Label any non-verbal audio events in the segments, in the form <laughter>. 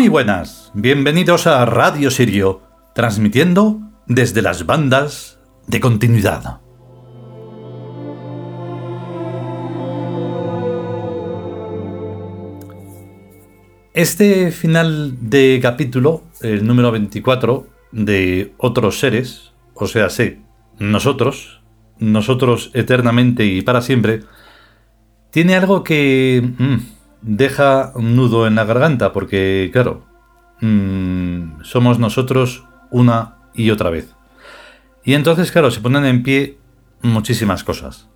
Muy buenas, bienvenidos a Radio Sirio, transmitiendo desde las bandas de continuidad. Este final de capítulo, el número 24 de Otros Seres, o sea, sé, nosotros, nosotros eternamente y para siempre, tiene algo que... Mm, deja un nudo en la garganta porque, claro, mm, somos nosotros una y otra vez. Y entonces, claro, se ponen en pie muchísimas cosas.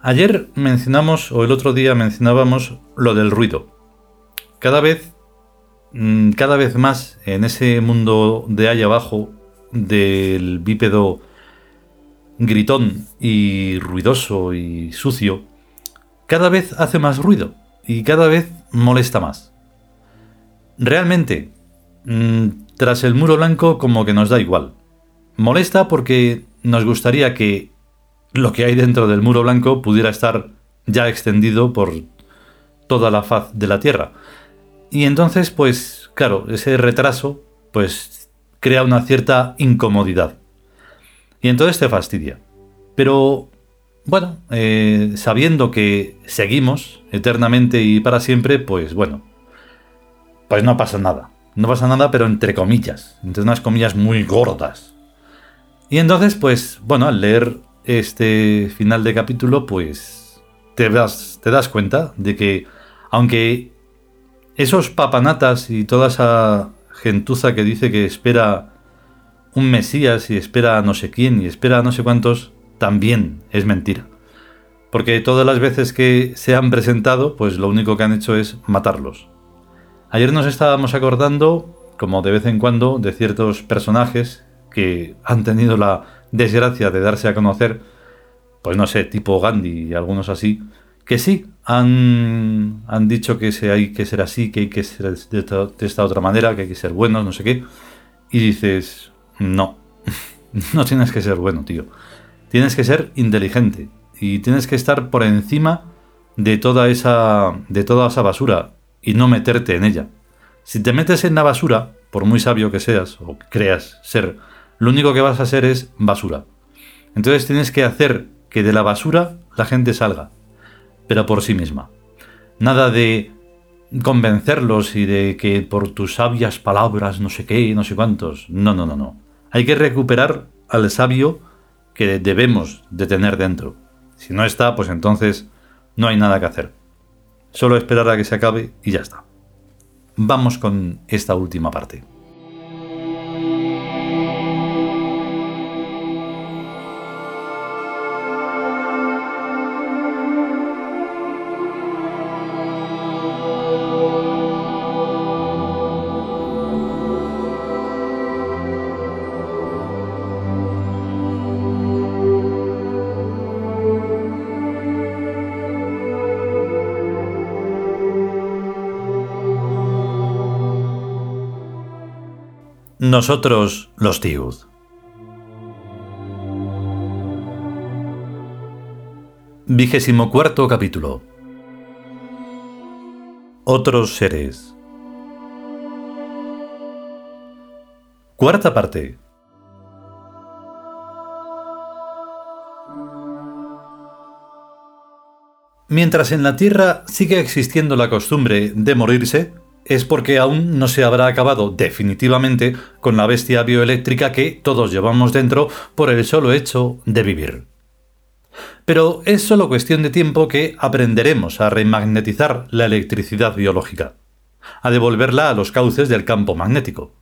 Ayer mencionamos, o el otro día mencionábamos, lo del ruido. Cada vez, mm, cada vez más en ese mundo de allá abajo del bípedo gritón y ruidoso y sucio, cada vez hace más ruido y cada vez molesta más. Realmente, mm, tras el muro blanco como que nos da igual. Molesta porque nos gustaría que lo que hay dentro del muro blanco pudiera estar ya extendido por toda la faz de la Tierra. Y entonces, pues, claro, ese retraso, pues, crea una cierta incomodidad. Y entonces te fastidia. Pero bueno, eh, sabiendo que seguimos eternamente y para siempre, pues bueno, pues no pasa nada. No pasa nada, pero entre comillas, entre unas comillas muy gordas. Y entonces, pues bueno, al leer este final de capítulo, pues te das, te das cuenta de que, aunque esos papanatas y toda esa gentuza que dice que espera un Mesías y espera a no sé quién y espera a no sé cuántos, también es mentira. Porque todas las veces que se han presentado, pues lo único que han hecho es matarlos. Ayer nos estábamos acordando, como de vez en cuando, de ciertos personajes que han tenido la desgracia de darse a conocer, pues no sé, tipo Gandhi y algunos así, que sí, han, han dicho que se, hay que ser así, que hay que ser de esta otra manera, que hay que ser buenos, no sé qué. Y dices, no, <laughs> no tienes que ser bueno, tío. Tienes que ser inteligente y tienes que estar por encima de toda esa de toda esa basura y no meterte en ella. Si te metes en la basura, por muy sabio que seas o creas ser, lo único que vas a hacer es basura. Entonces tienes que hacer que de la basura la gente salga, pero por sí misma. Nada de convencerlos y de que por tus sabias palabras no sé qué, no sé cuántos. No, no, no, no. Hay que recuperar al sabio que debemos de tener dentro. Si no está, pues entonces no hay nada que hacer. Solo esperar a que se acabe y ya está. Vamos con esta última parte. Nosotros los Tiud. Vigésimo cuarto capítulo. Otros seres. Cuarta parte. Mientras en la Tierra sigue existiendo la costumbre de morirse, es porque aún no se habrá acabado definitivamente con la bestia bioeléctrica que todos llevamos dentro por el solo hecho de vivir. Pero es solo cuestión de tiempo que aprenderemos a remagnetizar la electricidad biológica, a devolverla a los cauces del campo magnético.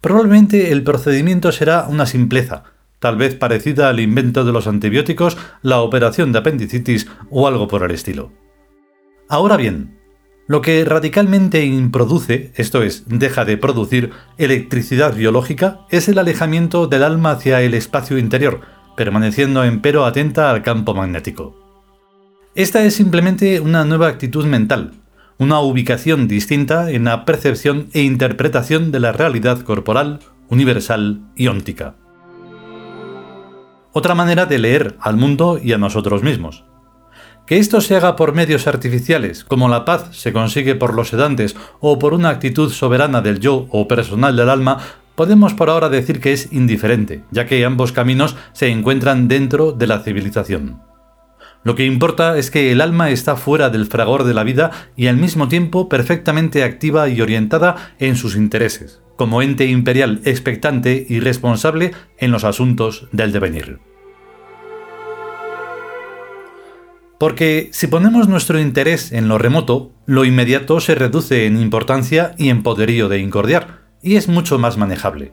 Probablemente el procedimiento será una simpleza, tal vez parecida al invento de los antibióticos, la operación de apendicitis o algo por el estilo. Ahora bien, lo que radicalmente improduce, esto es, deja de producir electricidad biológica, es el alejamiento del alma hacia el espacio interior, permaneciendo empero atenta al campo magnético. Esta es simplemente una nueva actitud mental, una ubicación distinta en la percepción e interpretación de la realidad corporal, universal y óntica. Otra manera de leer al mundo y a nosotros mismos. Que esto se haga por medios artificiales, como la paz se consigue por los sedantes o por una actitud soberana del yo o personal del alma, podemos por ahora decir que es indiferente, ya que ambos caminos se encuentran dentro de la civilización. Lo que importa es que el alma está fuera del fragor de la vida y al mismo tiempo perfectamente activa y orientada en sus intereses, como ente imperial expectante y responsable en los asuntos del devenir. Porque si ponemos nuestro interés en lo remoto, lo inmediato se reduce en importancia y en poderío de incordiar, y es mucho más manejable.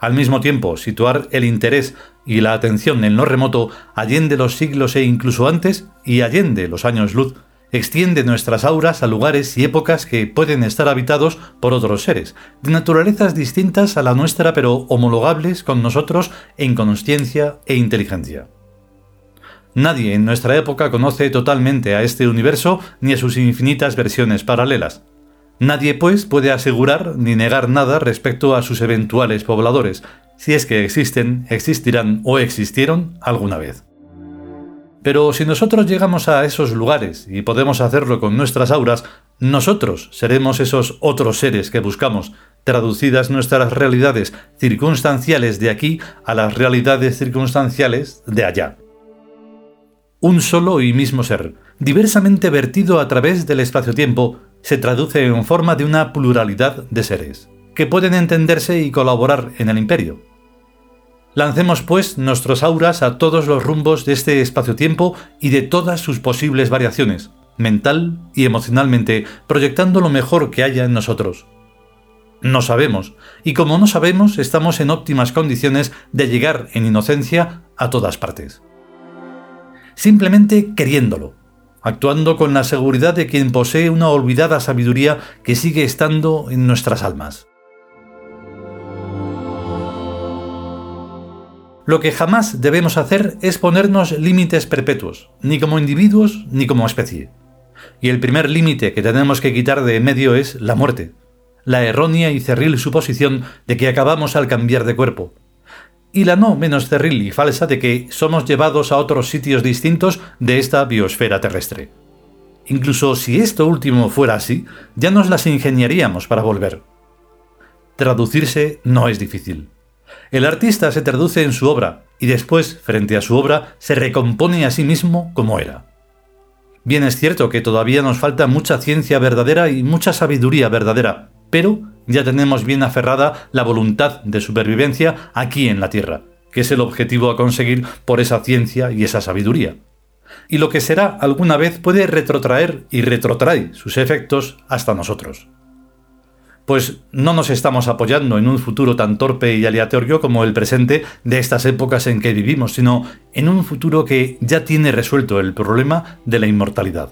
Al mismo tiempo, situar el interés y la atención en lo remoto allende los siglos e incluso antes, y allende los años luz, extiende nuestras auras a lugares y épocas que pueden estar habitados por otros seres, de naturalezas distintas a la nuestra pero homologables con nosotros en consciencia e inteligencia. Nadie en nuestra época conoce totalmente a este universo ni a sus infinitas versiones paralelas. Nadie, pues, puede asegurar ni negar nada respecto a sus eventuales pobladores, si es que existen, existirán o existieron alguna vez. Pero si nosotros llegamos a esos lugares y podemos hacerlo con nuestras auras, nosotros seremos esos otros seres que buscamos, traducidas nuestras realidades circunstanciales de aquí a las realidades circunstanciales de allá un solo y mismo ser, diversamente vertido a través del espacio-tiempo, se traduce en forma de una pluralidad de seres, que pueden entenderse y colaborar en el imperio. Lancemos pues nuestros auras a todos los rumbos de este espacio-tiempo y de todas sus posibles variaciones, mental y emocionalmente, proyectando lo mejor que haya en nosotros. No sabemos, y como no sabemos, estamos en óptimas condiciones de llegar en inocencia a todas partes simplemente queriéndolo, actuando con la seguridad de quien posee una olvidada sabiduría que sigue estando en nuestras almas. Lo que jamás debemos hacer es ponernos límites perpetuos, ni como individuos ni como especie. Y el primer límite que tenemos que quitar de medio es la muerte, la errónea y cerril suposición de que acabamos al cambiar de cuerpo, y la no menos cerril y falsa de que somos llevados a otros sitios distintos de esta biosfera terrestre. Incluso si esto último fuera así, ya nos las ingeniaríamos para volver. Traducirse no es difícil. El artista se traduce en su obra y después, frente a su obra, se recompone a sí mismo como era. Bien es cierto que todavía nos falta mucha ciencia verdadera y mucha sabiduría verdadera, pero ya tenemos bien aferrada la voluntad de supervivencia aquí en la Tierra, que es el objetivo a conseguir por esa ciencia y esa sabiduría. Y lo que será alguna vez puede retrotraer y retrotrae sus efectos hasta nosotros. Pues no nos estamos apoyando en un futuro tan torpe y aleatorio como el presente de estas épocas en que vivimos, sino en un futuro que ya tiene resuelto el problema de la inmortalidad.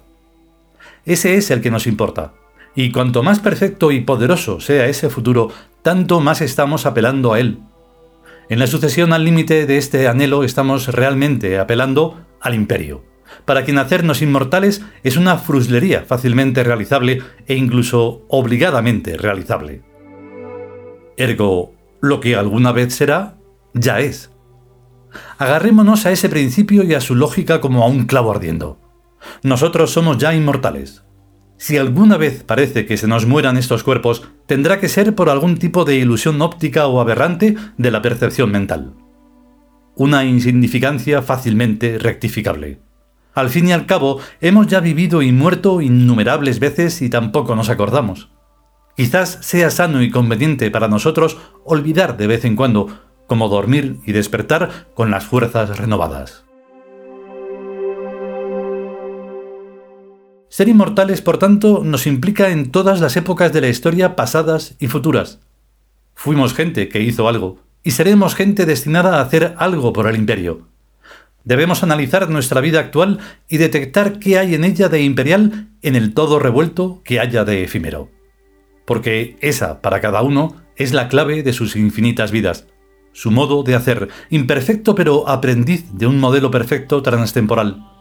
Ese es el que nos importa, y cuanto más perfecto y poderoso sea ese futuro, tanto más estamos apelando a él. En la sucesión al límite de este anhelo estamos realmente apelando al imperio, para quien hacernos inmortales es una fruslería fácilmente realizable e incluso obligadamente realizable. Ergo, lo que alguna vez será, ya es. Agarrémonos a ese principio y a su lógica como a un clavo ardiendo. Nosotros somos ya inmortales, si alguna vez parece que se nos mueran estos cuerpos, tendrá que ser por algún tipo de ilusión óptica o aberrante de la percepción mental. Una insignificancia fácilmente rectificable. Al fin y al cabo, hemos ya vivido y muerto innumerables veces y tampoco nos acordamos. Quizás sea sano y conveniente para nosotros olvidar de vez en cuando, como dormir y despertar con las fuerzas renovadas. Ser inmortales, por tanto, nos implica en todas las épocas de la historia pasadas y futuras. Fuimos gente que hizo algo, y seremos gente destinada a hacer algo por el imperio. Debemos analizar nuestra vida actual y detectar qué hay en ella de imperial en el todo revuelto que haya de efímero. Porque esa, para cada uno, es la clave de sus infinitas vidas, su modo de hacer, imperfecto pero aprendiz de un modelo perfecto transtemporal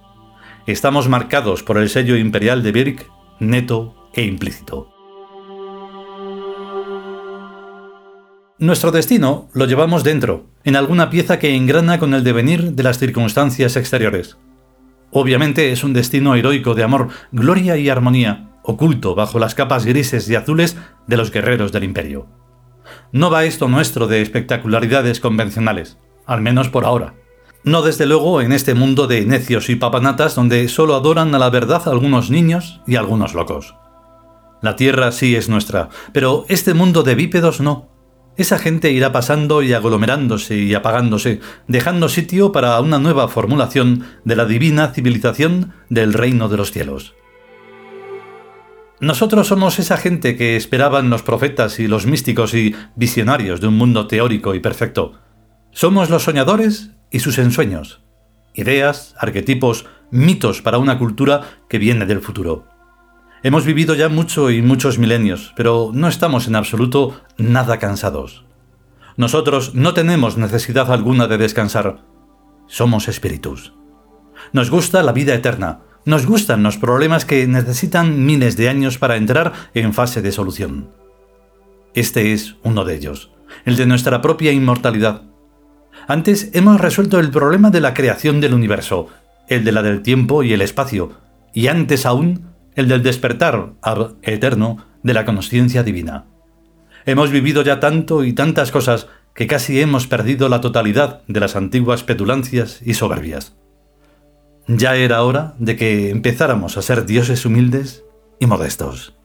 estamos marcados por el sello imperial de Birk, neto e implícito. Nuestro destino lo llevamos dentro, en alguna pieza que engrana con el devenir de las circunstancias exteriores. Obviamente es un destino heroico de amor, gloria y armonía, oculto bajo las capas grises y azules de los guerreros del imperio. No va esto nuestro de espectacularidades convencionales, al menos por ahora. No desde luego en este mundo de necios y papanatas donde solo adoran a la verdad algunos niños y algunos locos. La tierra sí es nuestra, pero este mundo de bípedos no. Esa gente irá pasando y aglomerándose y apagándose, dejando sitio para una nueva formulación de la divina civilización del reino de los cielos. Nosotros somos esa gente que esperaban los profetas y los místicos y visionarios de un mundo teórico y perfecto. Somos los soñadores y sus ensueños, ideas, arquetipos, mitos para una cultura que viene del futuro. Hemos vivido ya mucho y muchos milenios, pero no estamos en absoluto nada cansados. Nosotros no tenemos necesidad alguna de descansar. Somos espíritus. Nos gusta la vida eterna, nos gustan los problemas que necesitan miles de años para entrar en fase de solución. Este es uno de ellos, el de nuestra propia inmortalidad. Antes hemos resuelto el problema de la creación del universo, el de la del tiempo y el espacio, y antes aún el del despertar eterno de la conciencia divina. Hemos vivido ya tanto y tantas cosas que casi hemos perdido la totalidad de las antiguas petulancias y soberbias. Ya era hora de que empezáramos a ser dioses humildes y modestos.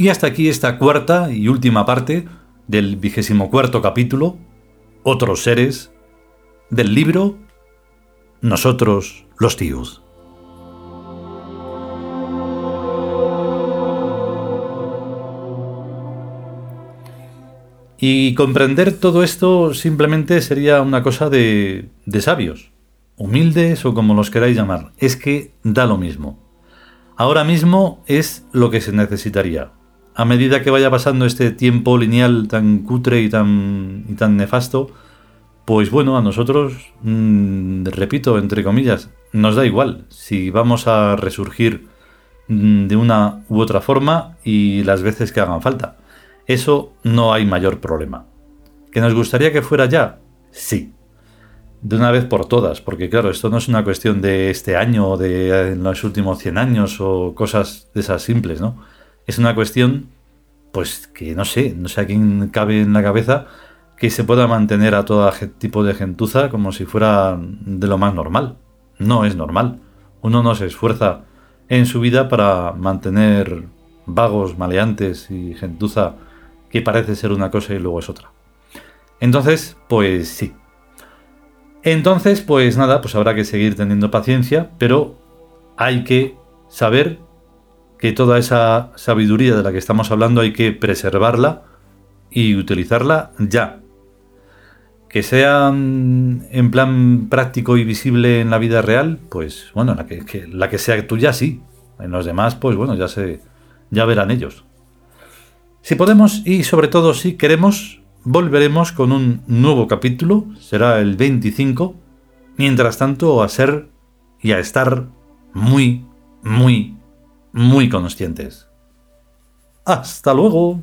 Y hasta aquí esta cuarta y última parte del vigésimo cuarto capítulo, Otros seres, del libro Nosotros los tíos. Y comprender todo esto simplemente sería una cosa de, de sabios, humildes o como los queráis llamar. Es que da lo mismo. Ahora mismo es lo que se necesitaría a medida que vaya pasando este tiempo lineal tan cutre y tan, y tan nefasto, pues bueno, a nosotros, mm, repito, entre comillas, nos da igual si vamos a resurgir mm, de una u otra forma y las veces que hagan falta. Eso no hay mayor problema. ¿Que nos gustaría que fuera ya? Sí. De una vez por todas, porque claro, esto no es una cuestión de este año o de en los últimos 100 años o cosas de esas simples, ¿no? Es una cuestión, pues que no sé, no sé a quién cabe en la cabeza que se pueda mantener a todo tipo de gentuza como si fuera de lo más normal. No es normal. Uno no se esfuerza en su vida para mantener vagos, maleantes y gentuza que parece ser una cosa y luego es otra. Entonces, pues sí. Entonces, pues nada, pues habrá que seguir teniendo paciencia, pero hay que saber que toda esa sabiduría de la que estamos hablando hay que preservarla y utilizarla ya. Que sea mm, en plan práctico y visible en la vida real, pues bueno, la que, la que sea tuya sí. En los demás, pues bueno, ya se ya verán ellos. Si podemos y sobre todo si queremos, volveremos con un nuevo capítulo, será el 25. Mientras tanto, a ser y a estar muy, muy muy conscientes. Hasta luego.